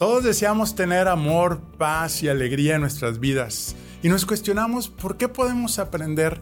Todos deseamos tener amor, paz y alegría en nuestras vidas. Y nos cuestionamos por qué podemos aprender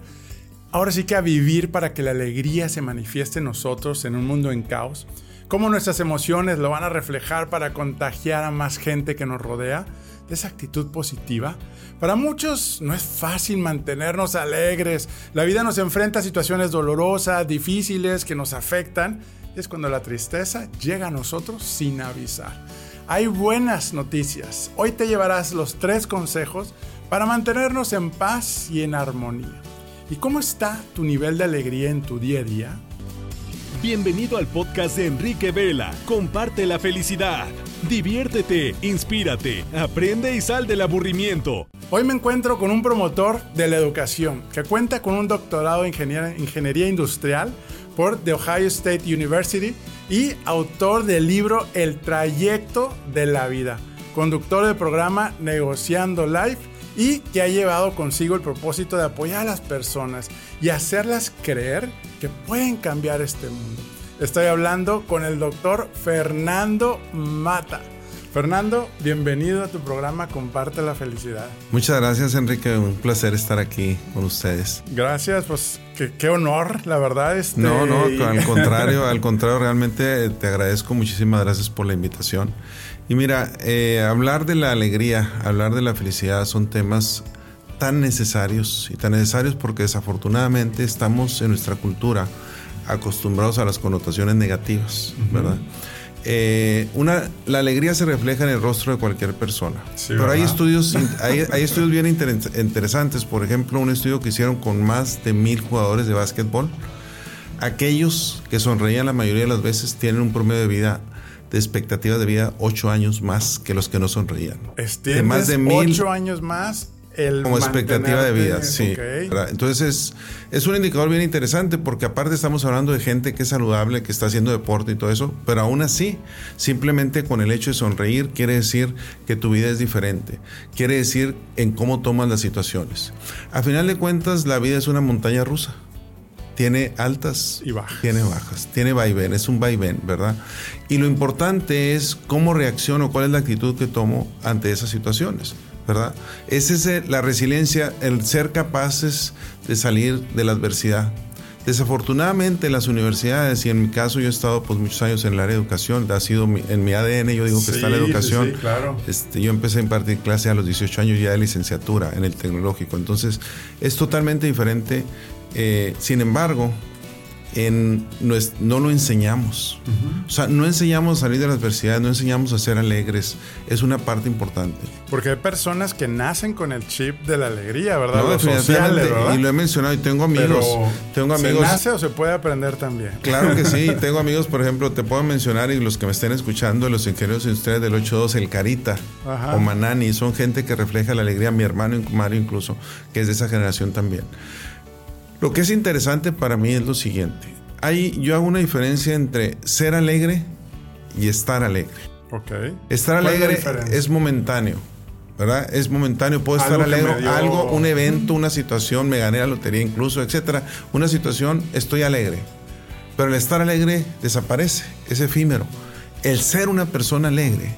ahora sí que a vivir para que la alegría se manifieste en nosotros en un mundo en caos, cómo nuestras emociones lo van a reflejar para contagiar a más gente que nos rodea de esa actitud positiva. Para muchos no es fácil mantenernos alegres, la vida nos enfrenta a situaciones dolorosas, difíciles, que nos afectan, es cuando la tristeza llega a nosotros sin avisar. Hay buenas noticias. Hoy te llevarás los tres consejos para mantenernos en paz y en armonía. ¿Y cómo está tu nivel de alegría en tu día a día? Bienvenido al podcast de Enrique Vela. Comparte la felicidad. Diviértete, inspírate, aprende y sal del aburrimiento. Hoy me encuentro con un promotor de la educación que cuenta con un doctorado en ingeniería industrial por The Ohio State University y autor del libro El trayecto de la vida, conductor del programa Negociando Life y que ha llevado consigo el propósito de apoyar a las personas y hacerlas creer que pueden cambiar este mundo. Estoy hablando con el doctor Fernando Mata. Fernando, bienvenido a tu programa Comparte la Felicidad. Muchas gracias Enrique, un placer estar aquí con ustedes. Gracias, pues qué, honor, la verdad. Este... No, no, al contrario, al contrario, realmente te agradezco, muchísimas gracias por la invitación. Y mira, eh, hablar de la alegría, hablar de la felicidad son temas tan necesarios y tan necesarios porque desafortunadamente estamos en nuestra cultura acostumbrados a las connotaciones negativas, ¿verdad? Eh, una, la alegría se refleja en el rostro de cualquier persona. Pero hay estudios, hay, estudios bien interesantes. Por ejemplo, un estudio que hicieron con más de mil jugadores de básquetbol. Aquellos que sonreían la mayoría de las veces tienen un promedio de vida de expectativa de vida ocho años más que los que no sonreían. De más de mil, ocho años más como expectativa de vida, sí. Entonces es, un indicador bien interesante porque aparte estamos hablando de gente que es saludable, que está haciendo deporte y todo eso, pero aún así, simplemente con el hecho de sonreír quiere decir que tu vida es diferente, quiere decir en cómo tomas las situaciones. A final de cuentas, la vida es una montaña rusa tiene altas y bajas. Tiene bajas, tiene vaivén, es un vaivén, ¿verdad? Y lo importante es cómo reacciono, cuál es la actitud que tomo ante esas situaciones. ¿Verdad? Es la resiliencia, el ser capaces de salir de la adversidad. Desafortunadamente las universidades, y en mi caso yo he estado pues muchos años en el área de educación, ha sido en mi ADN, yo digo que está la educación. Sí, claro. este, yo empecé a impartir clase a los 18 años ya de licenciatura en el tecnológico, entonces es totalmente diferente. Eh, sin embargo, en, no, lo enseñamos. O sea, no enseñamos a salir de la adversidad, no enseñamos a ser alegres. Es una parte importante. Porque hay personas que nacen con el chip de la alegría, ¿verdad? No, definitivamente. Y lo he mencionado y tengo amigos. tengo amigos. ¿Se nace o se puede aprender también? Claro que sí. tengo amigos, por ejemplo, te puedo mencionar y los que me estén escuchando, los ingenieros industriales del 82, el Carita o Manani, son gente que refleja la alegría. Mi hermano Mario incluso, que es de esa generación también. Lo que es interesante para mí es lo siguiente. Hay, yo hago una diferencia entre ser alegre y estar alegre. Okay. Estar alegre es, momentáneo, ¿verdad? Es momentáneo. Puedo estar alegre. Algo, un evento, una situación, me gané la lotería incluso, etcétera. Una situación, estoy alegre. Pero el estar alegre desaparece, es efímero. El ser una persona alegre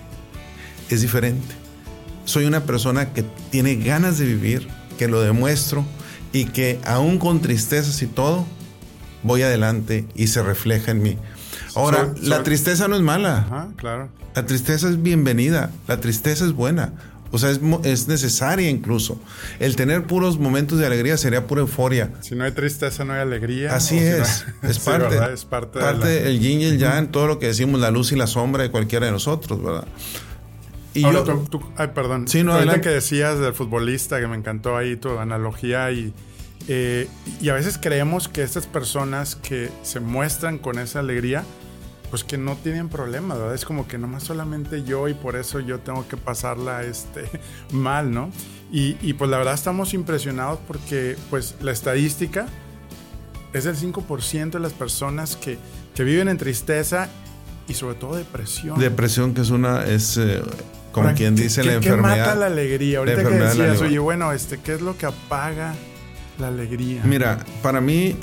es diferente. Soy una persona que tiene ganas de vivir, que lo demuestro, y que aún con tristezas y todo, voy adelante y se refleja en mí. Ahora, la tristeza no es mala. Ajá, claro. La tristeza es bienvenida, la tristeza es buena. O sea, es, es, necesaria incluso. El tener puros momentos de alegría sería pura euforia. Si no hay tristeza, no hay alegría. Así es. es parte. Es parte, parte del yin y el yang, todo lo que decimos, la luz y la sombra de cualquiera de nosotros, ¿verdad? Y yo, ay, perdón. Sí, no, que decías del futbolista, que me encantó ahí tu analogía y, eh, y a veces creemos que estas personas que se muestran con esa alegría, pues que no tienen problema, ¿verdad? Es como que nomás solamente yo y por eso yo tengo que pasarla este, mal, ¿no? Y, y pues la verdad estamos impresionados porque pues la estadística es del 5% de las personas que, que viven en tristeza y sobre todo depresión. Depresión que es una... Es, eh, como quien dice la enfermedad. ¿Qué mata la alegría? Ahorita que decías, oye, bueno, este, ¿qué es lo que apaga la alegría? Mira, para mí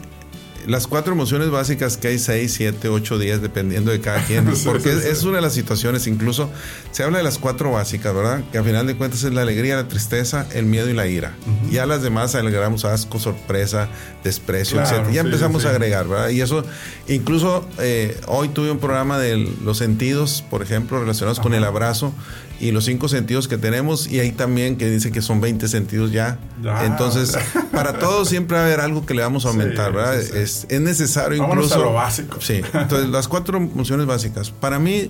las cuatro emociones básicas que hay seis, siete, ocho días dependiendo de cada quien, porque es, una de las situaciones, incluso se habla de las cuatro básicas, ¿verdad? Que a final de cuentas es la alegría, la tristeza, el miedo y la ira. Ya las demás agregamos asco, sorpresa, desprecio, etc. Ya empezamos a agregar, ¿verdad? Y eso, incluso eh, hoy tuve un programa de los sentidos, por ejemplo, relacionados con el abrazo y los cinco sentidos que tenemos y ahí también que dice que son 20 sentidos ya. Entonces, para todos siempre va a haber algo que le vamos a aumentar, ¿verdad? Es, es, necesario incluso... A lo básico. Sí, entonces las cuatro emociones básicas. Para mí,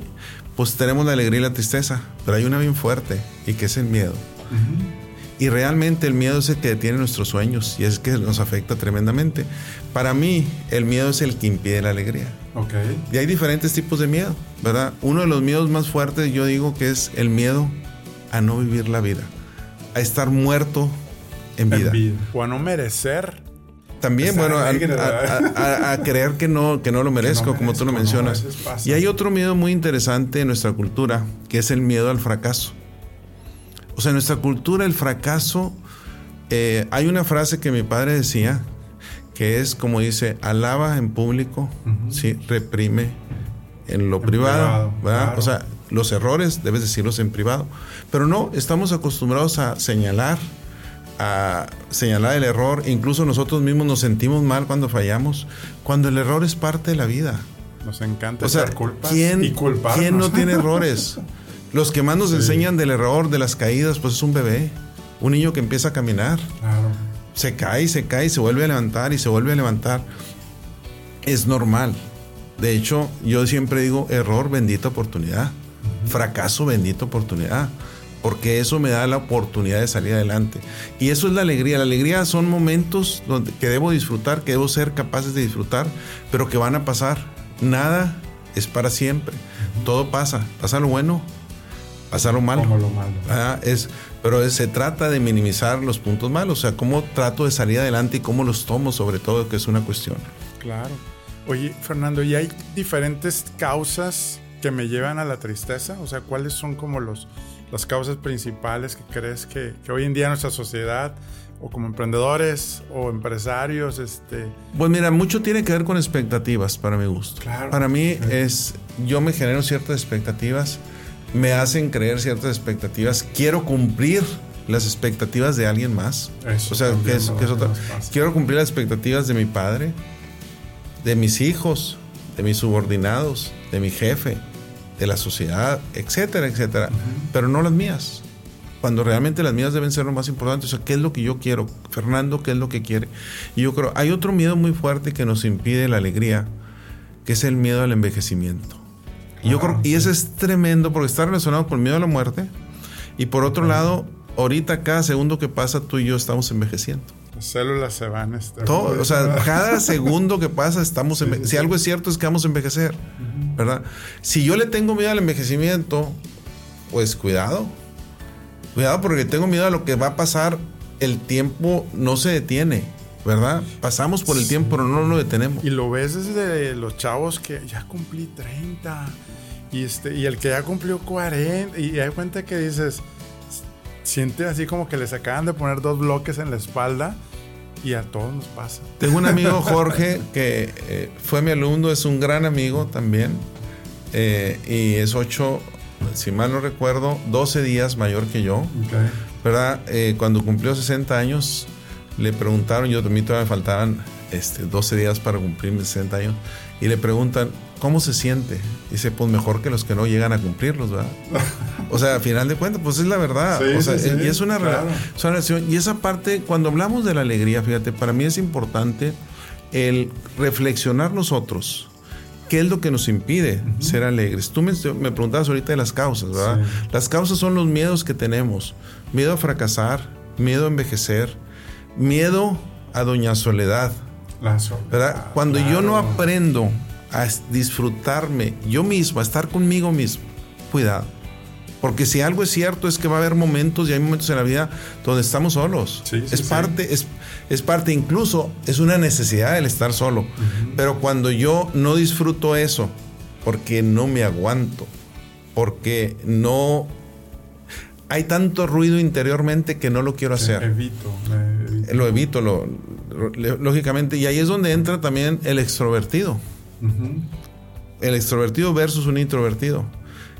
pues tenemos la alegría y la tristeza, pero hay una bien fuerte y que es el miedo. Y realmente el miedo es el que detiene nuestros sueños y es que nos afecta tremendamente. Para mí, el miedo es el que impide la alegría. Okay. Y hay diferentes tipos de miedo, ¿verdad? Uno de los miedos más fuertes yo digo que es el miedo a no vivir la vida, a estar muerto en vida. O a no merecer. También, bueno, a, creer que no, que no lo merezco, como tú lo mencionas. y hay otro miedo muy interesante en nuestra cultura, que es el miedo al fracaso. O sea, en nuestra cultura el fracaso, eh, hay una frase que mi padre decía, que es como dice, alaba en público, ¿sí? reprime en lo privado, O sea, los errores debes decirlos en privado. Pero no, estamos acostumbrados a señalar, a señalar el error. Incluso nosotros mismos nos sentimos mal cuando fallamos, cuando el error es parte de la vida. Nos encanta o sea, culpas ¿quién, y ¿Quién no tiene errores? Los que más nos enseñan del error, de las caídas, pues es un bebé, un niño que empieza a caminar. Claro. Se cae, se cae, se vuelve a levantar y se vuelve a levantar. Es normal. De hecho, yo siempre digo error, bendita oportunidad. Fracaso, bendita oportunidad. Porque eso me da la oportunidad de salir adelante. Y eso es la alegría. La alegría son momentos donde, que debo disfrutar, que debo ser capaces de disfrutar, pero que van a pasar. Nada es para siempre. Todo pasa. Pasa lo bueno, pasar lo malo. Como lo malo. Ah, es, pero se trata de minimizar los puntos malos, o sea, cómo trato de salir adelante y cómo los tomo, sobre todo, que es una cuestión. Claro. Oye, Fernando, ¿y hay diferentes causas que me llevan a la tristeza? O sea, ¿cuáles son como los, las causas principales que crees que, que hoy en día nuestra sociedad o como emprendedores o empresarios, este... Pues mira, mucho tiene que ver con expectativas para mi gusto. Claro. Para mí es, yo me genero ciertas expectativas me hacen creer ciertas expectativas. Quiero cumplir las expectativas de alguien más. o sea, que es, otra. Quiero cumplir las expectativas de mi padre, de mis hijos, de mis subordinados, de mi jefe, de la sociedad, etcétera, etcétera. Pero no las mías. Cuando realmente las mías deben ser lo más importante. O sea, ¿qué es lo que yo quiero? Fernando, ¿qué es lo que quiere? Y yo creo, hay otro miedo muy fuerte que nos impide la alegría, que es el miedo al envejecimiento. Y, yo creo, y eso es tremendo porque está relacionado con el miedo a la muerte. Y por otro lado, ahorita cada segundo que pasa tú y yo estamos envejeciendo. Las células se van. Este, Todo, o sea, cada segundo que pasa estamos Si algo es cierto es que vamos a envejecer, ¿verdad? Si yo le tengo miedo al envejecimiento, pues cuidado. Cuidado porque tengo miedo a lo que va a pasar. El tiempo no se detiene. ¿Verdad? Pasamos por el tiempo, pero no lo detenemos. Y lo ves desde los chavos que ya cumplí 30 y, este, y el que ya cumplió 40 y hay cuenta que dices, siente así como que les acaban de poner dos bloques en la espalda y a todos nos pasa. Tengo un amigo Jorge que eh, fue mi alumno, es un gran amigo también eh, y es ocho, si mal no recuerdo, 12 días mayor que yo. ¿Verdad? Eh, cuando cumplió 60 años, le preguntaron, yo también todavía me faltaban este, 12 días para cumplir mis 60 años, y le preguntan, ¿cómo se siente? Dice, pues mejor que los que no llegan a cumplirlos, ¿verdad? o sea, a final de cuentas, pues es la verdad. o sea, y es una, relación. Y esa parte, cuando hablamos de la alegría, fíjate, para mí es importante el reflexionar nosotros. ¿Qué es lo que nos impide ser alegres? Tú me, me, preguntabas ahorita de las causas, ¿verdad? Las causas son los miedos que tenemos. Miedo a fracasar, miedo a envejecer, miedo a Doña Soledad. ¿verdad? Cuando yo no aprendo a disfrutarme yo mismo, a estar conmigo mismo, cuidado. Porque si algo es cierto es que va a haber momentos y hay momentos en la vida donde estamos solos. es parte, es, es, parte, incluso es una necesidad el estar solo. Pero cuando yo no disfruto eso, porque no me aguanto, porque no hay tanto ruido interiormente que no lo quiero hacer. Evito, Lo evito, lo, lógicamente, y ahí es donde entra también el extrovertido. El extrovertido versus un introvertido.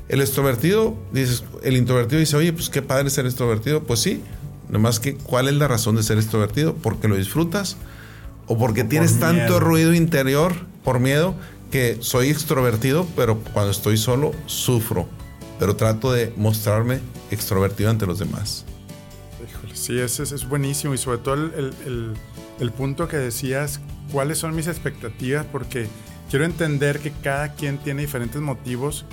El extrovertido, dices, el introvertido dice, oye, pues qué padre ser extrovertido. Pues sí, nomás que, ¿cuál es la razón de ser extrovertido? ¿Porque lo disfrutas? ¿O porque tienes tanto ruido interior por miedo que soy extrovertido, pero cuando estoy solo sufro? Pero trato de mostrarme extrovertido ante los demás. Híjole, sí, ese es, buenísimo. Y sobre todo el, el punto que decías, ¿cuáles son mis expectativas? Porque quiero entender que cada quien tiene diferentes motivos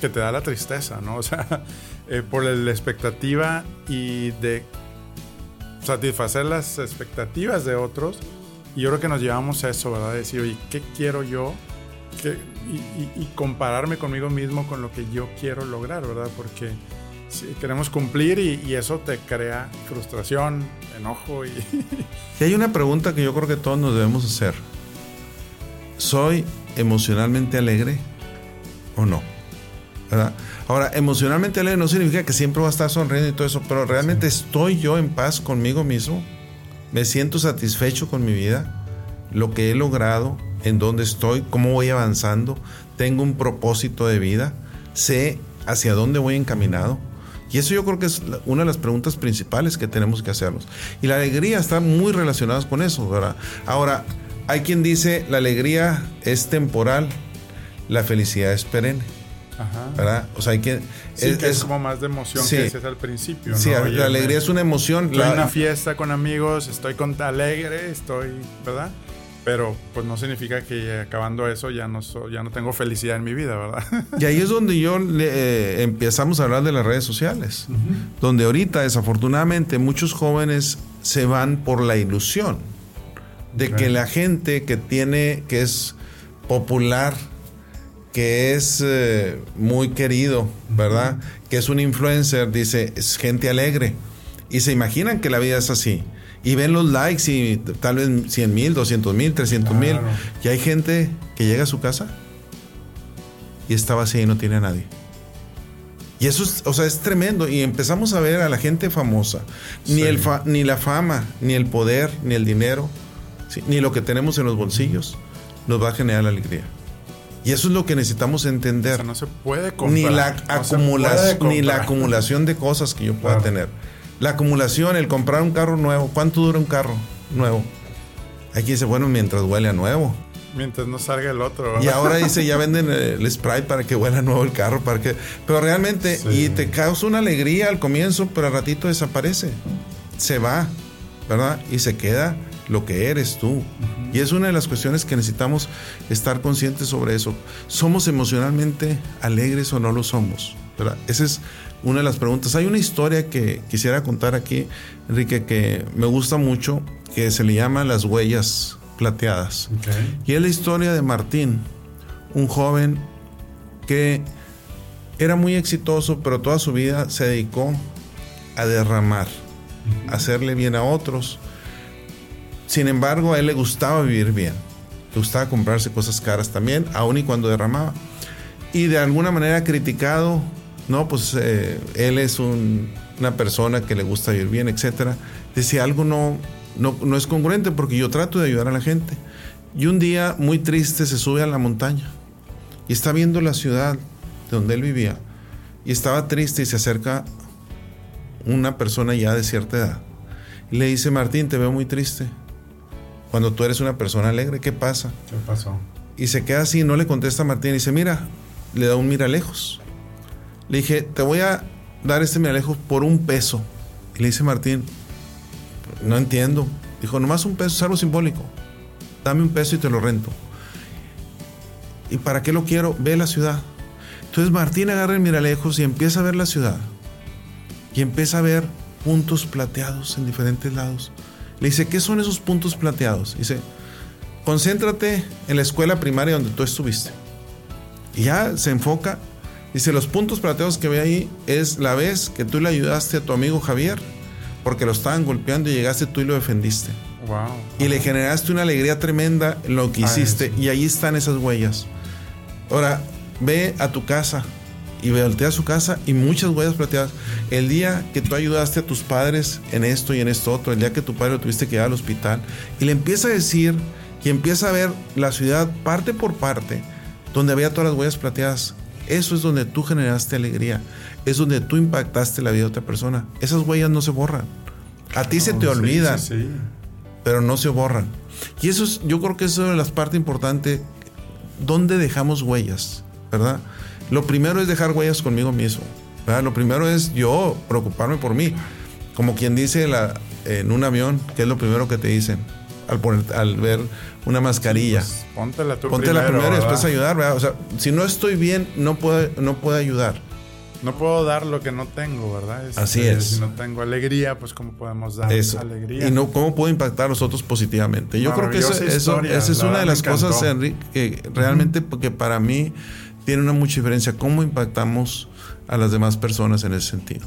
que te da la tristeza, ¿no? O sea, eh, por la expectativa y de satisfacer las expectativas de otros. Y yo creo que nos llevamos a eso, ¿verdad? decir, oye, ¿qué quiero yo? Y, compararme conmigo mismo con lo que yo quiero lograr, ¿verdad? Porque si queremos cumplir y, eso te crea frustración, enojo y... y hay una pregunta que yo creo que todos nos debemos hacer. ¿Soy emocionalmente alegre o no? Ahora, emocionalmente alegre no significa que siempre va a estar sonriendo y todo eso, pero realmente estoy yo en paz conmigo mismo, me siento satisfecho con mi vida, lo que he logrado, en dónde estoy, cómo voy avanzando, tengo un propósito de vida, sé hacia dónde voy encaminado. Y eso yo creo que es una de las preguntas principales que tenemos que hacernos. Y la alegría está muy relacionada con eso, ¿verdad? Ahora, hay quien dice la alegría es temporal, la felicidad es perenne. ¿verdad? O sea, hay que... es, como más de emoción que es al principio. Sí, la alegría es una emoción. Estoy en una fiesta con amigos, estoy con alegre, estoy, ¿verdad? Pero pues no significa que acabando eso ya no, ya no tengo felicidad en mi vida, ¿verdad? Y ahí es donde yo eh, empezamos a hablar de las redes sociales, donde ahorita desafortunadamente muchos jóvenes se van por la ilusión de que la gente que tiene, que es popular, que es eh, muy querido, ¿verdad? Que es un influencer, dice, es gente alegre. Y se imaginan que la vida es así. Y ven los likes y tal vez 100 mil, 200 mil, 300 mil. Y hay gente que llega a su casa y está vacía y no tiene a nadie. Y eso es, o sea, es tremendo. Y empezamos a ver a la gente famosa. Ni, el ni la fama, ni el poder, ni el dinero, ni lo que tenemos en los bolsillos nos va a generar la alegría. Y eso es lo que necesitamos entender. no se puede comprar. Ni la, acumulación, ni la acumulación de cosas que yo pueda tener. La acumulación, el comprar un carro nuevo. ¿Cuánto dura un carro nuevo? Aquí dice, bueno, mientras huele a nuevo. Mientras no salga el otro. Y ahora dice, ya venden el spray para que huela nuevo el carro. Para que... Pero realmente, y te causa una alegría al comienzo, pero al ratito desaparece. Se va, ¿verdad? Y se queda lo que eres tú. Y es una de las cuestiones que necesitamos estar conscientes sobre eso. ¿Somos emocionalmente alegres o no lo somos? ¿Verdad? Esa es una de las preguntas. Hay una historia que quisiera contar aquí, Enrique, que me gusta mucho, que se le llama Las huellas plateadas. Y es la historia de Martín, un joven que era muy exitoso, pero toda su vida se dedicó a derramar, a hacerle bien a otros sin embargo, a él le gustaba vivir bien. Le gustaba comprarse cosas caras también, aun y cuando derramaba. Y de alguna manera criticado, no, pues eh, él es una persona que le gusta vivir bien, etc. Decía algo no, no, no es congruente porque yo trato de ayudar a la gente. Y un día, muy triste, se sube a la montaña y está viendo la ciudad de donde él vivía. Y estaba triste y se acerca una persona ya de cierta edad. Y le dice, Martín, te veo muy triste. Cuando tú eres una persona alegre, ¿qué pasa? ¿Qué pasó? Y se queda así, no le contesta a Martín y dice, mira, le da un mira lejos. Le dije, te voy a dar este mira lejos por un peso. Y le dice Martín, no entiendo. Dijo, nomás un peso, es algo simbólico. Dame un peso y te lo rento. ¿Y para qué lo quiero? Ve la ciudad. Entonces Martín agarra el miralejos y empieza a ver la ciudad. Y empieza a ver puntos plateados en diferentes lados. Le dice, ¿qué son esos puntos plateados? Dice, concéntrate en la escuela primaria donde tú estuviste. Y ya se enfoca. Dice, los puntos plateados que ve ahí es la vez que tú le ayudaste a tu amigo Javier, porque lo estaban golpeando y llegaste tú y lo defendiste. Wow. Y le generaste una alegría tremenda en lo que ah, hiciste. Y ahí están esas huellas. Ahora, ve a tu casa y voltea a su casa y muchas huellas plateadas. El día que tú ayudaste a tus padres en esto y en esto otro, el día que tu padre lo tuviste que ir al hospital, y le empieza a decir y empieza a ver la ciudad parte por parte, donde había todas las huellas plateadas. Eso es donde tú generaste alegría, es donde tú impactaste la vida de otra persona. Esas huellas no se borran. A ti se te olvidan, pero no se borran. Y eso es, yo creo que eso es las partes importantes. ¿Dónde dejamos huellas? ¿Verdad? Lo primero es dejar huellas conmigo mismo. Lo primero es yo preocuparme por mí. Como quien dice la, en un avión, que es lo primero que te dicen al, poner, al ver una mascarilla. Pues, póntela tú Póntela primero, primero y después ayudar. O sea, si no estoy bien, no puedo, no puedo ayudar. No puedo dar lo que no tengo, ¿verdad? Así este, es. Si no tengo alegría, pues cómo podemos dar esa alegría. Y no, cómo puedo impactar a los otros positivamente. Yo creo que eso, esa es una de las cosas, Enrique, que realmente, porque para mí tiene una mucha diferencia cómo impactamos a las demás personas en ese sentido.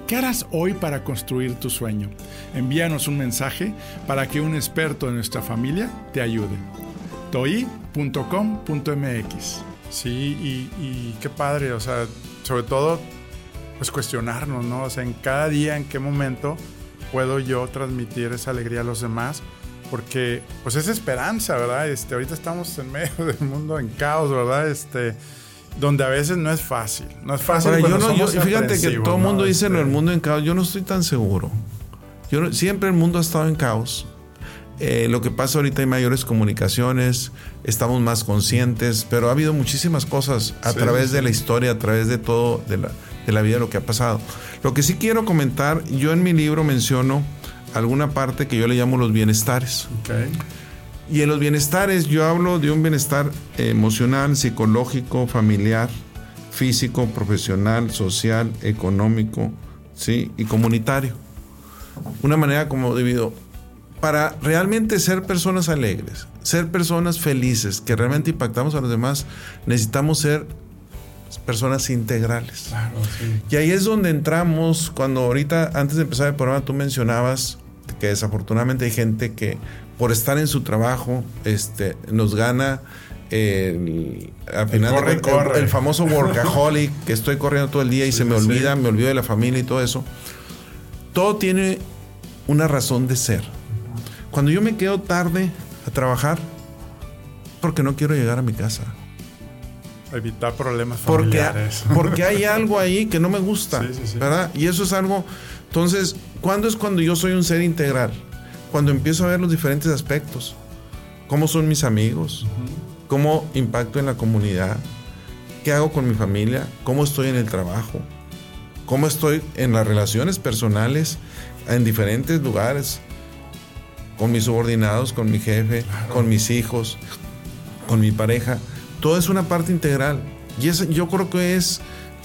¿Qué harás hoy para construir tu sueño? Envíanos un mensaje para que un experto de nuestra familia te ayude. toi.com.mx Sí, y, qué padre, o sea, sobre todo pues cuestionarnos, ¿no? O sea, en cada día, en qué momento puedo yo transmitir esa alegría a los demás, porque pues es esperanza, ¿verdad? Este, ahorita estamos en medio del mundo en caos, ¿verdad? Este, donde a veces no es fácil, no es fácil. yo no, yo, fíjate que todo el mundo dice en el este mundo en caos, yo no estoy tan seguro. Yo siempre el mundo ha estado en caos. Eh, lo que pasa ahorita hay mayores comunicaciones, estamos más conscientes, pero ha habido muchísimas cosas a través de la historia, a través de todo, de la, de la vida, lo que ha pasado. Lo que sí quiero comentar, yo en mi libro menciono alguna parte que yo le llamo los bienestares. Y en los bienestares yo hablo de un bienestar emocional, psicológico, familiar, físico, profesional, social, económico, ¿sí? y comunitario. Una manera como debido para realmente ser personas alegres, ser personas felices, que realmente impactamos a los demás, necesitamos ser personas integrales. Y ahí es donde entramos, cuando ahorita, antes de empezar el programa, tú mencionabas que desafortunadamente hay gente que por estar en su trabajo este, nos gana el, al final el, famoso workaholic, que estoy corriendo todo el día y se me olvida, me olvido de la familia y todo eso. Todo tiene una razón de ser. Cuando yo me quedo tarde a trabajar, porque no quiero llegar a mi casa evitar problemas familiares. Porque, porque hay algo ahí que no me gusta, ¿verdad? Y eso es algo... Entonces, ¿cuándo es cuando yo soy un ser integral? Cuando empiezo a ver los diferentes aspectos. ¿Cómo son mis amigos? ¿Cómo impacto en la comunidad? ¿Qué hago con mi familia? ¿Cómo estoy en el trabajo? ¿Cómo estoy en las relaciones personales en diferentes lugares? Con mis subordinados, con mi jefe, con mis hijos, con mi pareja todo es una parte integral. Y yo creo que es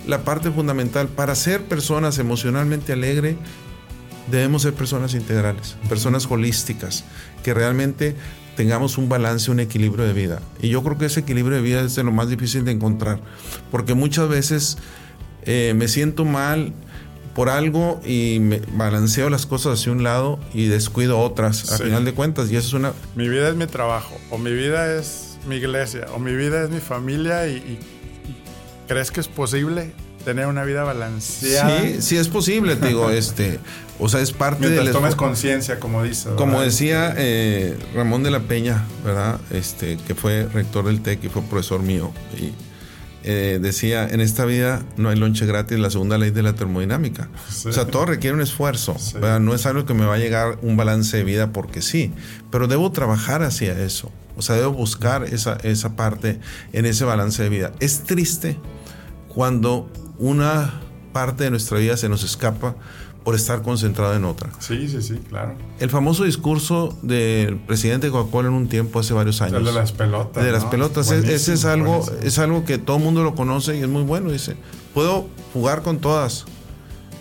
la parte fundamental. Para ser personas emocionalmente alegres, debemos ser personas integrales, personas holísticas, que realmente tengamos un balance, un equilibrio de vida. Y yo creo que ese equilibrio de vida es de lo más difícil de encontrar, porque muchas veces eh, me siento mal por algo y me balanceo las cosas hacia un lado y descuido otras, a final de cuentas. Y eso es una... Mi vida es mi trabajo, o mi vida es mi iglesia o mi vida es mi familia y, crees que es posible tener una vida balanceada. Sí, sí es posible, digo, este, o sea, es parte de tomes conciencia, como dice. Como decía eh, Ramón de la Peña, ¿verdad? Este, que fue rector del TEC y fue profesor mío y eh, decía, en esta vida no hay lonche gratis, la segunda ley de la termodinámica. O sea, todo requiere un esfuerzo. No es algo que me va a llegar un balance de vida porque sí, pero debo trabajar hacia eso. O sea, debo buscar esa, parte en ese balance de vida. Es triste cuando una parte de nuestra vida se nos escapa por estar concentrado en otra. Sí, sí, sí, claro. El famoso discurso del presidente Coca-Cola en un tiempo hace varios años. El de las pelotas. De las pelotas. ese es algo, es algo que todo el mundo lo conoce y es muy bueno. Dice, puedo jugar con todas,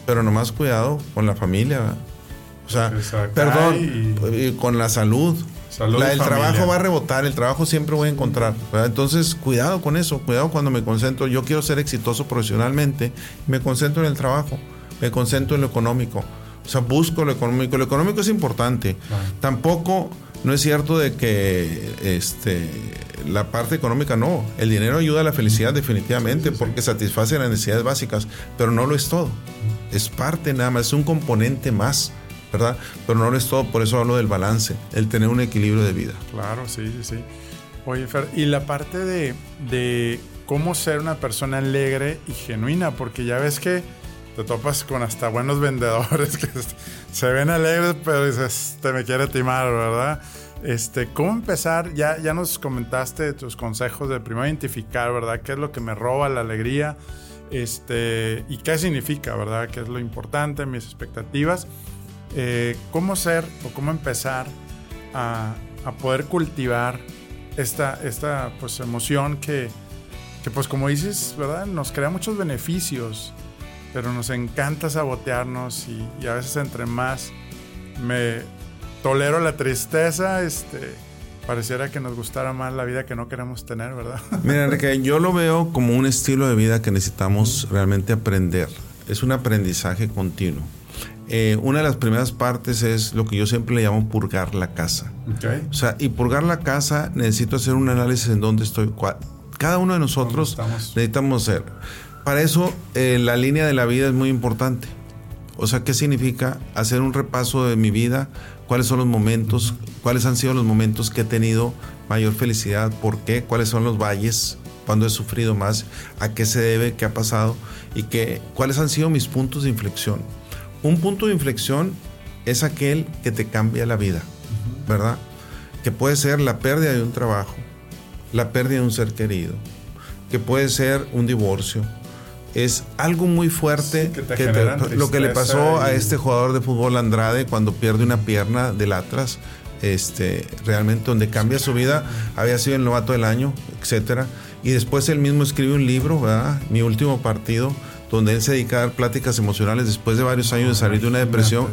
pero nomás cuidado con la familia. O sea, perdón, y... con la salud. la, el trabajo va a rebotar, el trabajo siempre voy a encontrar. Entonces, cuidado con eso, cuidado cuando me concentro. Yo quiero ser exitoso profesionalmente, me concentro en el trabajo me concentro en lo económico. O sea, busco lo económico. Lo económico es importante. Tampoco no es cierto de que este, la parte económica no. El dinero ayuda a la felicidad definitivamente porque satisface las necesidades básicas, pero no lo es todo. Es parte nada más, es un componente más, ¿verdad? Pero no lo es todo, por eso hablo del balance, el tener un equilibrio de vida. Claro, sí, sí, sí. Oye, Fer, y la parte de, de cómo ser una persona alegre y genuina, porque ya ves que te topas con hasta buenos vendedores que se ven alegres, pero dices, te me quiere timar, ¿verdad? Este, ¿Cómo empezar? Ya, ya nos comentaste tus consejos de primero identificar, ¿verdad? ¿Qué es lo que me roba la alegría? Este, y qué significa, ¿verdad? ¿Qué es lo importante, mis expectativas? Eh, ¿Cómo ser o cómo empezar a, a poder cultivar esta, esta pues, emoción que, que, pues como dices, ¿verdad? Nos crea muchos beneficios pero nos encanta sabotearnos y, a veces entre más me tolero la tristeza, este, pareciera que nos gustara más la vida que no queremos tener, ¿verdad? Mira, Enrique, yo lo veo como un estilo de vida que necesitamos realmente aprender. Es un aprendizaje continuo. Eh, una de las primeras partes es lo que yo siempre le llamo purgar la casa. O sea, y purgar la casa necesito hacer un análisis en dónde estoy. Cada uno de nosotros necesitamos hacer. Para eso eh, la línea de la vida es muy importante. O sea, ¿qué significa hacer un repaso de mi vida? ¿Cuáles son los momentos? ¿Cuáles han sido los momentos que he tenido mayor felicidad? ¿Por qué? ¿Cuáles son los valles? ¿Cuándo he sufrido más? ¿A qué se debe? ¿Qué ha pasado? ¿Y qué, cuáles han sido mis puntos de inflexión? Un punto de inflexión es aquel que te cambia la vida, ¿verdad? Que puede ser la pérdida de un trabajo, la pérdida de un ser querido, que puede ser un divorcio, es algo muy fuerte que lo que le pasó a este jugador de fútbol Andrade cuando pierde una pierna del Atlas este realmente donde cambia su vida había sido el novato del año etcétera y después él mismo escribe un libro ¿verdad? mi último partido donde él se dedica a dar pláticas emocionales después de varios años de salir de una depresión.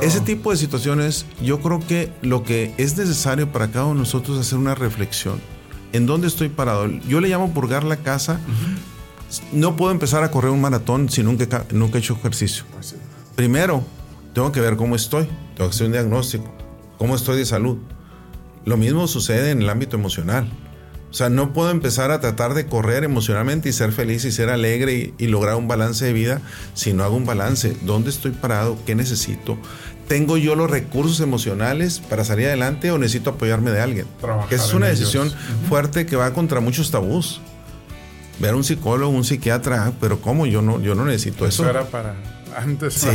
Ese tipo de situaciones, yo creo que lo que es necesario para cada uno de nosotros es hacer una reflexión. ¿En dónde estoy parado? Yo le llamo purgar la casa no puedo empezar a correr un maratón si nunca, nunca he hecho ejercicio. Pues Primero, tengo que ver cómo estoy, tengo que hacer un diagnóstico, cómo estoy de salud. Lo mismo sucede en el ámbito emocional. O sea, no puedo empezar a tratar de correr emocionalmente y ser feliz y ser alegre y, lograr un balance de vida si no hago un balance. ¿Dónde estoy parado? ¿Qué necesito? ¿Tengo yo los recursos emocionales para salir adelante o necesito apoyarme de alguien? Esa es una decisión fuerte que va contra muchos tabús ver a un psicólogo, un psiquiatra, pero ¿cómo? Yo no, yo no necesito eso. Eso era para antes. Sí,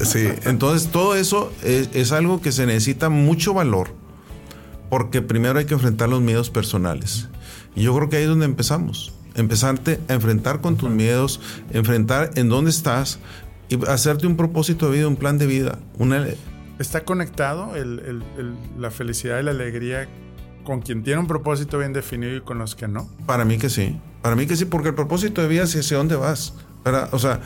sí. entonces todo eso es, algo que se necesita mucho valor, porque primero hay que enfrentar los miedos personales. Y yo creo que ahí es donde empezamos. Empezarte a enfrentar con tus miedos, enfrentar en dónde estás y hacerte un propósito de vida, un plan de vida. Una... ¿Está conectado la felicidad y la alegría con quien tiene un propósito bien definido y con los que no? Para mí que sí. Para mí que sí, porque el propósito de vida es hacia dónde vas. O sea,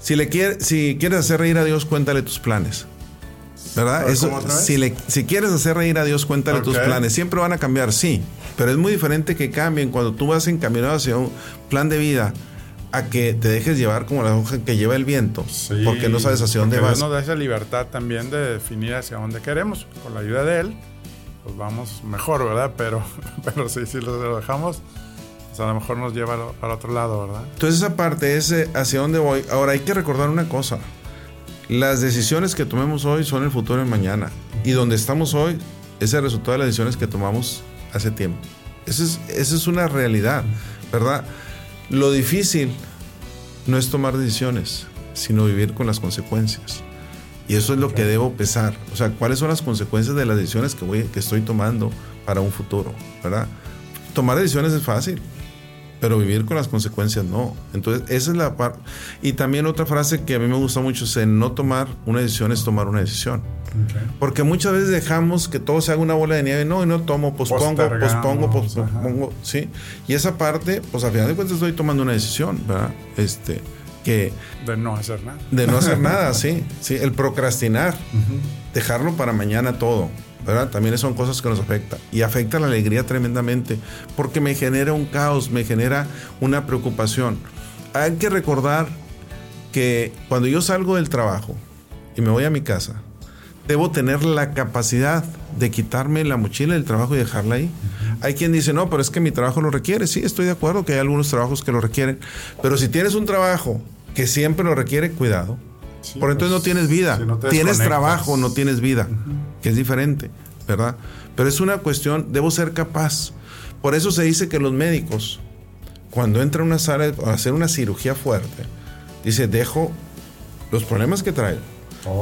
si, le quiere, si quieres hacer reír a Dios, cuéntale tus planes. ¿Verdad? Eso, si, le, si quieres hacer reír a Dios, cuéntale tus planes. Siempre van a cambiar, sí. Pero es muy diferente que cambien cuando tú vas encaminado hacia un plan de vida a que te dejes llevar como la hoja que lleva el viento. porque no sabes hacia dónde vas. Dios nos da esa libertad también de definir hacia dónde queremos. Con la ayuda de Él, pues vamos mejor, ¿verdad? Pero, pero sí, si lo dejamos a lo mejor nos lleva al, otro lado, ¿verdad? Entonces esa parte es hacia dónde voy. Ahora hay que recordar una cosa. Las decisiones que tomemos hoy son el futuro de mañana. Y donde estamos hoy es el resultado de las decisiones que tomamos hace tiempo. Esa es, esa es una realidad, ¿verdad? Lo difícil no es tomar decisiones, sino vivir con las consecuencias. Y eso es lo que debo pesar. O sea, ¿cuáles son las consecuencias de las decisiones que, voy, que estoy tomando para un futuro? ¿Verdad? Tomar decisiones es fácil pero vivir con las consecuencias no. Entonces, esa es la parte. Y también otra frase que a mí me gusta mucho es no tomar una decisión es tomar una decisión. Porque muchas veces dejamos que todo se haga una bola de nieve, no, y no tomo, pospongo, pospongo, pospongo, sí. Y esa parte, pues al final de cuentas estoy tomando una decisión, ¿verdad? Este, que... De no hacer nada. De no hacer nada, sí. Sí, el procrastinar, dejarlo para mañana todo. ¿verdad? También son cosas que nos afectan. Y afecta la alegría tremendamente porque me genera un caos, me genera una preocupación. Hay que recordar que cuando yo salgo del trabajo y me voy a mi casa, debo tener la capacidad de quitarme la mochila del trabajo y dejarla ahí. Hay quien dice, no, pero es que mi trabajo lo requiere. Sí, estoy de acuerdo que hay algunos trabajos que lo requieren. Pero si tienes un trabajo que siempre lo requiere, cuidado. Por entonces no pues, tienes vida. tienes trabajo, no tienes vida, que es diferente, ¿verdad? Pero es una cuestión, debo ser capaz. Por eso se dice que los médicos, cuando entran a una sala a hacer una cirugía fuerte, dice, dejo los problemas que traigo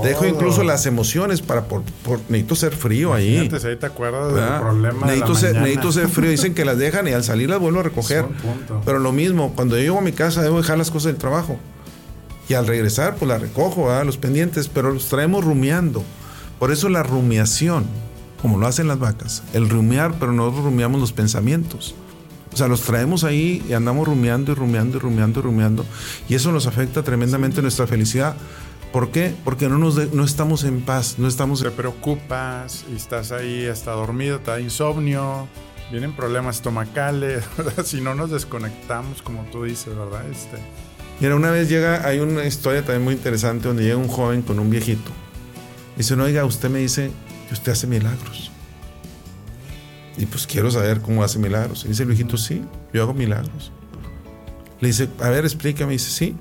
Dejo incluso las emociones para por, necesito ser frío ahí. Antes ahí te acuerdas del problema necesito, ser, necesito ser frío. Dicen que las dejan y al salir las vuelvo a recoger. Pero lo mismo, cuando yo llego a mi casa debo dejar las cosas del trabajo. Y al regresar, pues las recojo, los pendientes, pero los traemos rumiando. Por eso la rumiación, como lo hacen las vacas, el rumiar, pero nosotros rumiamos los pensamientos. O sea, los traemos ahí y andamos rumiando y rumiando y rumiando y rumiando. Y eso nos afecta tremendamente nuestra felicidad. ¿Por qué? Porque no, nos no estamos en paz, no estamos... Te preocupas y estás ahí hasta dormido, te da insomnio, vienen problemas estomacales, si no nos desconectamos, como tú dices, ¿verdad? Este... Mira, una vez llega, hay una historia también muy interesante donde llega un joven con un viejito. Dice, no, oiga, usted me dice que usted hace milagros. Y pues quiero saber cómo hace milagros. Y dice el viejito, sí, yo hago milagros. Le dice, a ver, explícame. Y dice, sí,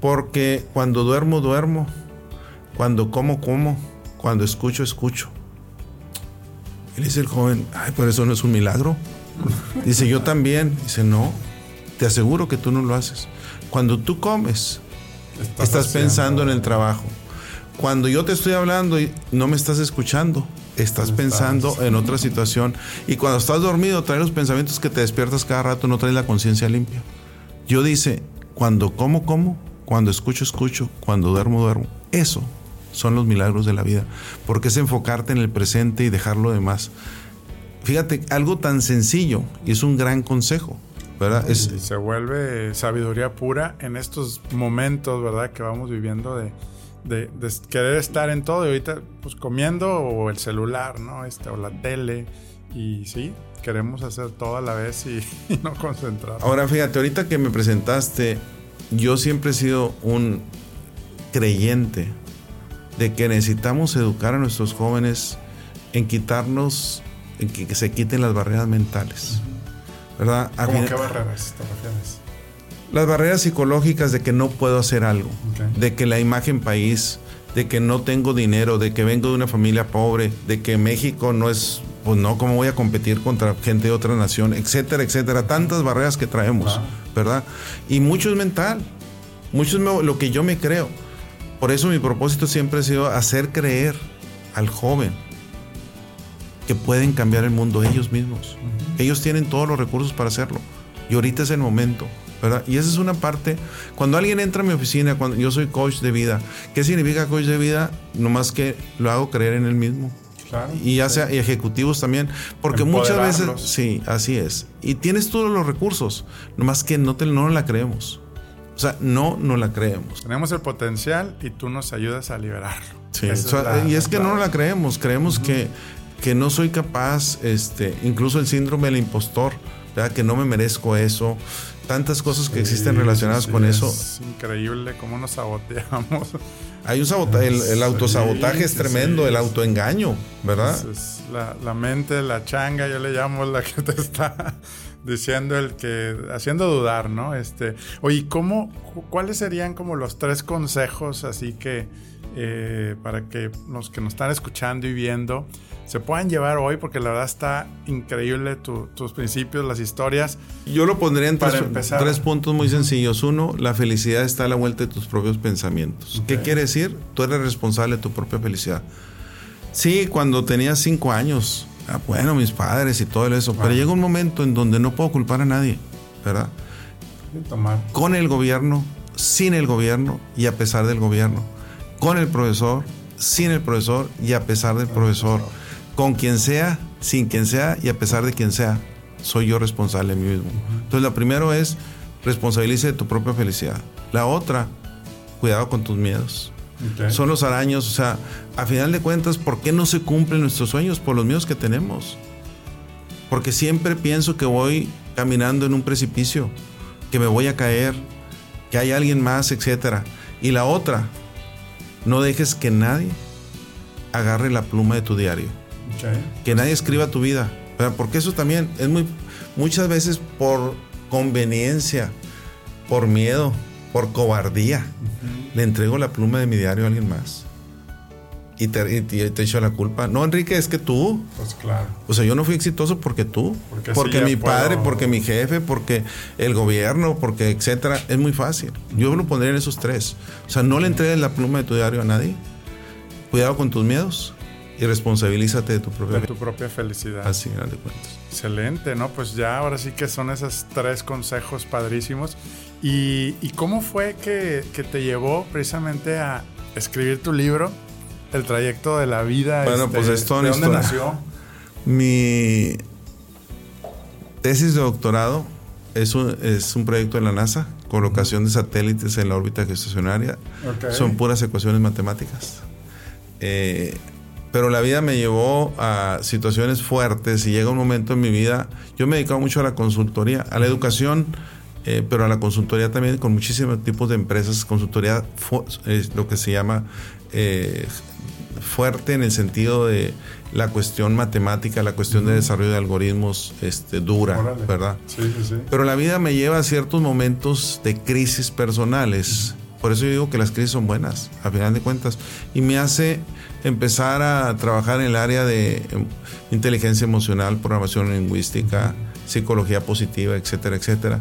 porque cuando duermo, duermo. Cuando como, como. Cuando escucho, escucho. Y le dice el joven, ay, por eso no es un milagro. Dice, yo también. Dice, no, te aseguro que tú no lo haces. Cuando tú comes, estás, pensando en el trabajo. Cuando yo te estoy hablando y no me estás escuchando, estás pensando en otra situación. Y cuando estás dormido, traes los pensamientos que te despiertas cada rato, no traes la conciencia limpia. Yo dice, cuando como, como, cuando escucho, escucho. Cuando duermo, duermo. Eso son los milagros de la vida. Porque es enfocarte en el presente y dejar lo demás. Fíjate, algo tan sencillo y es un gran consejo. ¿Verdad? Es, y se vuelve sabiduría pura en estos momentos, ¿verdad? Que vamos viviendo de, de, querer estar en todo y ahorita pues comiendo o el celular, ¿no? Este, o la tele y sí, queremos hacer todo a la vez y, y no concentrar. Ahora fíjate, ahorita que me presentaste yo siempre he sido un creyente de que necesitamos educar a nuestros jóvenes en quitarnos, en que, se quiten las barreras mentales. ¿Verdad? ¿Cómo qué barreras te refieres? Las barreras psicológicas de que no puedo hacer algo, de que la imagen país, de que no tengo dinero, de que vengo de una familia pobre, de que México no es, pues no, ¿cómo voy a competir contra gente de otra nación? Etcétera, etcétera. Tantas barreras que traemos. ¿verdad? Y mucho es mental, mucho es lo que yo me creo. Por eso mi propósito siempre ha sido hacer creer al joven que pueden cambiar el mundo ellos mismos. Ellos tienen todos los recursos para hacerlo. Y ahorita es el momento, ¿verdad? Y esa es una parte, cuando alguien entra a mi oficina, cuando yo soy coach de vida, ¿qué significa coach de vida? Nomás que lo hago creer en él mismo y ya sea ejecutivos también, porque muchas veces, sí, así es. Y tienes todos los recursos, nomás que no, te, no la creemos. O sea, no no la creemos. Tenemos el potencial y tú nos ayudas a liberarlo. Sí, y es que no la creemos, creemos que, que no soy capaz, este, incluso el síndrome del impostor, que no me merezco eso, tantas cosas que existen relacionadas con eso. Es increíble cómo nos saboteamos. Hay un sabotaje, el, autosabotaje es tremendo, el autoengaño, ¿verdad? Es, la, la, mente, la changa, yo le llamo la que te está diciendo el que, haciendo dudar, ¿no? Este, oye, ¿cómo, cuáles serían como los tres consejos así que, eh, para que los que nos están escuchando y viendo, se puedan llevar hoy, porque la verdad está increíble tus principios, las historias. Yo lo pondría en tres, puntos muy sencillos. Uno, la felicidad está a la vuelta de tus propios pensamientos. ¿Qué quiere decir? Tú eres responsable de tu propia felicidad. Sí, cuando tenía cinco años, ah, bueno, mis padres y todo eso, pero llega un momento en donde no puedo culpar a nadie. ¿verdad? Con el gobierno, sin el gobierno y a pesar del gobierno. Con el profesor, sin el profesor y a pesar del profesor. Con quien sea, sin quien sea y a pesar de quien sea. Soy yo responsable de mí mismo. Entonces, lo primero es responsabilice de tu propia felicidad. La otra, cuidado con tus miedos. Son los araños, o sea, a final de cuentas, ¿por qué no se cumplen nuestros sueños? Por los miedos que tenemos. Porque siempre pienso que voy caminando en un precipicio, que me voy a caer, que hay alguien más, etc. Y la otra, no dejes que nadie agarre la pluma de tu diario. Que nadie escriba tu vida. Porque eso también es muy, muchas veces por conveniencia, por miedo, por cobardía, le entrego la pluma de mi diario a alguien más. Y te, te, echo la culpa. No, Enrique, es que tú. Pues claro. O sea, yo no fui exitoso porque tú. Porque, mi padre, porque mi jefe, porque el gobierno, porque etcétera. Es muy fácil. Yo lo pondría en esos tres. O sea, no le entregues la pluma de tu diario a nadie. Cuidado con tus miedos y responsabilízate de tu propia, de tu propia felicidad. Así, de cuentas. Excelente, ¿no? Pues ya ahora sí que son esos tres consejos padrísimos. ¿Y, cómo fue que, te llevó precisamente a escribir tu libro, El trayecto de la vida? Bueno, este, pues esto ¿De dónde nació? Mi tesis de doctorado es un, es un proyecto de la NASA, colocación de satélites en la órbita geoestacionaria. Son puras ecuaciones matemáticas. Eh, pero la vida me llevó a situaciones fuertes y llega un momento en mi vida, yo me he dedicado mucho a la consultoría, a la educación, eh, pero a la consultoría también con muchísimos tipos de empresas, consultoría es lo que se llama eh, fuerte en el sentido de la cuestión matemática, la cuestión de desarrollo de algoritmos este, dura, ¿verdad? Sí, sí, sí. Pero la vida me lleva a ciertos momentos de crisis personales. Por eso yo digo que las crisis son buenas, a final de cuentas. Y me hace empezar a trabajar en el área de em, inteligencia emocional, programación lingüística, psicología positiva, etcétera, etcétera.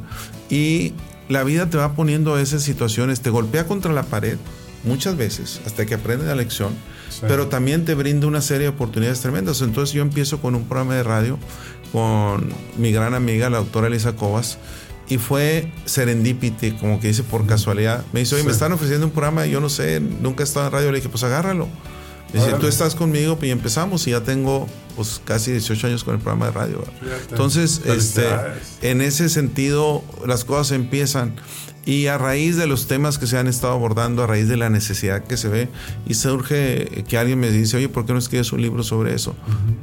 Y la vida te va poniendo esas situaciones, te golpea contra la pared muchas veces hasta que aprendes la lección, pero también te brinda una serie de oportunidades tremendas. Entonces yo empiezo con un programa de radio con mi gran amiga, la doctora Elisa Cobas, y fue serendipity, como que dice por casualidad. Me dice, oye, me están ofreciendo un programa, yo no sé, nunca he estado en radio. Le dije, pues agárralo. Dice, tú estás conmigo y empezamos y ya tengo pues casi 18 años con el programa de radio. Entonces, este, en ese sentido, las cosas empiezan. Y a raíz de los temas que se han estado abordando, a raíz de la necesidad que se ve, y surge que alguien me dice, oye, ¿por qué no escribes un libro sobre eso?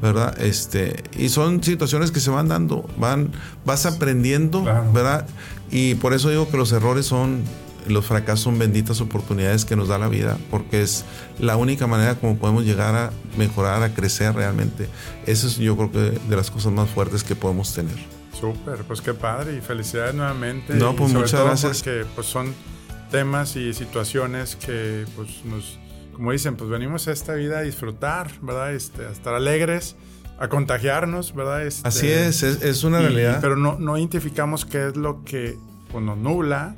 ¿Verdad? Este, y son situaciones que se van dando, van, vas aprendiendo, ¿verdad? Y por eso digo que los errores son los fracasos son benditas oportunidades que nos da la vida, porque es la única manera como podemos llegar a mejorar, a crecer realmente. Eso es yo creo que de las cosas más fuertes que podemos tener. Súper, pues qué padre y felicidades nuevamente. No, pues muchas gracias. Porque pues son temas y situaciones que pues nos, como dicen, pues venimos a esta vida a disfrutar, ¿verdad? Este, a estar alegres a contagiarnos, ¿verdad? Este, Así es, es, una realidad. Pero no, no identificamos qué es lo que pues, nos nubla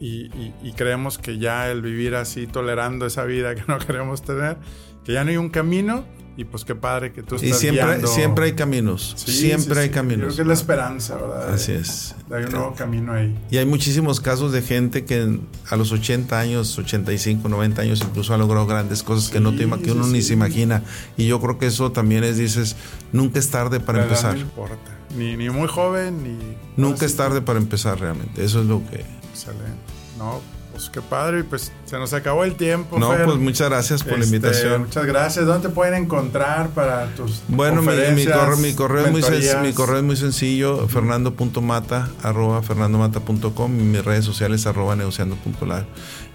y, creemos que ya el vivir así, tolerando esa vida que no queremos tener, que ya no hay un camino. Y pues qué padre que tú estás Y siempre, siempre hay caminos. siempre hay caminos. Creo que es la esperanza, ¿verdad? Así es. Hay un nuevo camino ahí. Y hay muchísimos casos de gente que a los 80 años, 85, 90 años incluso ha logrado grandes cosas que, no te, que uno ni se imagina. Y yo creo que eso también es, dices, nunca es tarde para empezar. No importa. Ni, ni muy joven, ni... Nunca es tarde para empezar realmente. Eso es lo que... Excelente. No, pues qué padre. Pues se nos acabó el tiempo. No, pues muchas gracias por la este, invitación. Muchas gracias. ¿Dónde te pueden encontrar para tus Bueno, mi, mi, correo, es muy mi correo es muy sencillo, fernando.mata, arroba fernandomata.com y mis redes sociales, arroba negociando.lar.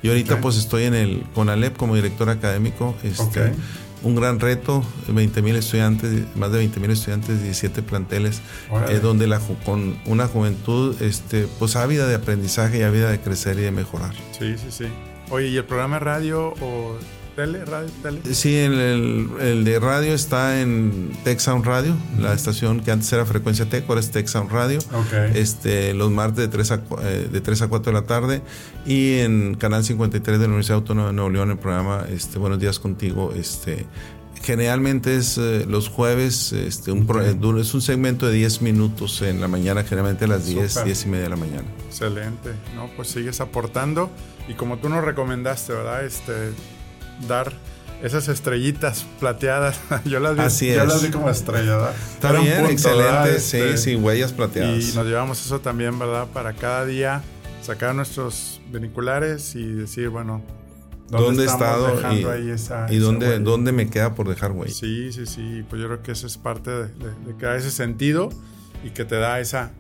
Y ahorita pues estoy en el CONALEP como director académico. Este, un gran reto, 20 mil estudiantes, más de 20 mil estudiantes, 17 planteles, eh, donde la, con una juventud este, pues ávida de aprendizaje y ávida de crecer y de mejorar. Sí, sí, sí. Oye, ¿y el programa de radio o tele, radio, tele? Sí, el, el, de radio está en Tech Sound Radio, la estación que antes era Frecuencia Tech, ahora es Tech Sound Radio. Este, los martes de 3, a, eh, de 3 a 4 de la tarde. Y en Canal 53 de la Universidad Autónoma de Nuevo León, el programa este, Buenos Días Contigo, este, Generalmente es eh, los jueves, este, un es un segmento de 10 minutos en la mañana, generalmente a las 10, 10 y media de la mañana. Excelente, ¿no? Pues sigues aportando y como tú nos recomendaste, ¿verdad? Este, dar esas estrellitas plateadas. yo las vi, Así yo las vi como estrellas, Está bien, excelente, sí, este, sí, huellas plateadas. Y nos llevamos eso también, ¿verdad? Para cada día sacar nuestros viniculares y decir, bueno, ¿Dónde, he estado y, dónde, dónde, me queda por dejar güey? Sí, sí, sí. Pues yo creo que eso es parte de, que da ese sentido y que te da esa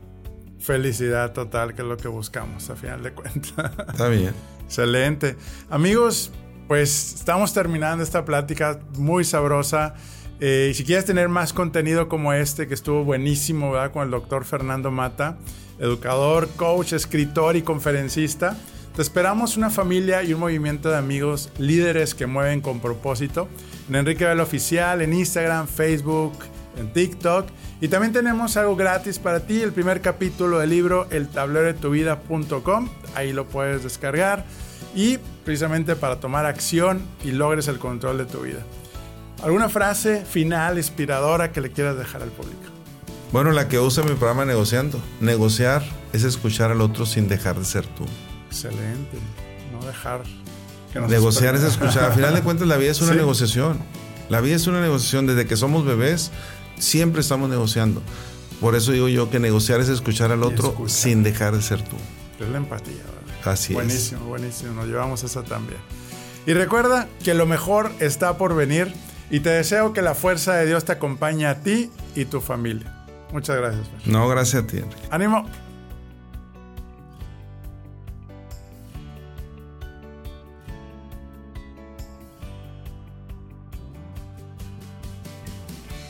felicidad total que es lo que buscamos a final de cuentas. Está bien. Excelente. Amigos, pues estamos terminando esta plática muy sabrosa. Eh, y si quieres tener más contenido como este, que estuvo buenísimo, ¿verdad? Con el doctor Fernando Mata, educador, coach, escritor y conferencista te esperamos una familia y un movimiento de amigos líderes que mueven con propósito. En Enrique Vela Oficial, en Instagram, Facebook, en TikTok. Y también tenemos algo gratis para ti, el primer capítulo del libro El tablero de tu vida.com. Ahí lo puedes descargar. Y precisamente para tomar acción y logres el control de tu vida. ¿Alguna frase final inspiradora que le quieras dejar al público? Bueno, la que usa mi programa Negociando. Negociar es escuchar al otro sin dejar de ser tú. Excelente. No dejar que nos Negociar es escuchar. Al final de cuentas, la vida es una negociación. La vida es una negociación. Desde que somos bebés, siempre estamos negociando. Por eso digo yo que negociar es escuchar al otro sin dejar de ser tú. Es la empatía. ¿verdad? Así buenísimo, es. Buenísimo, Nos llevamos eso también. Y recuerda que lo mejor está por venir y te deseo que la fuerza de Dios te acompañe a ti y tu familia. Muchas gracias. No, gracias a ti. Ánimo.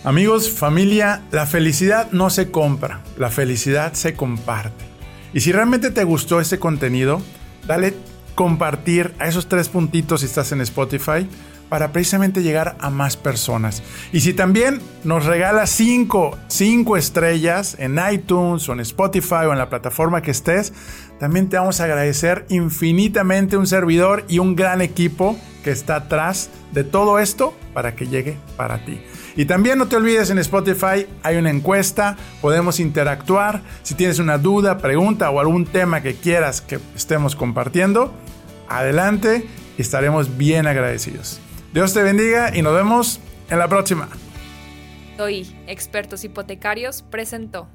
Amigos, familia, la felicidad no se compra, la felicidad se comparte. Y si realmente te gustó este contenido, dale compartir a esos tres puntitos si estás en Spotify para precisamente llegar a más personas. Y si también nos regalas cinco, cinco estrellas en iTunes o en Spotify o en la plataforma que estés, también te vamos a agradecer infinitamente un servidor y un gran equipo que está atrás de todo esto para que llegue para ti. Y también no te olvides en Spotify hay una encuesta, podemos interactuar. Si tienes una duda, pregunta o algún tema que quieras que estemos compartiendo, adelante y estaremos bien agradecidos. Dios te bendiga y nos vemos en la próxima. Hoy, Expertos Hipotecarios presentó.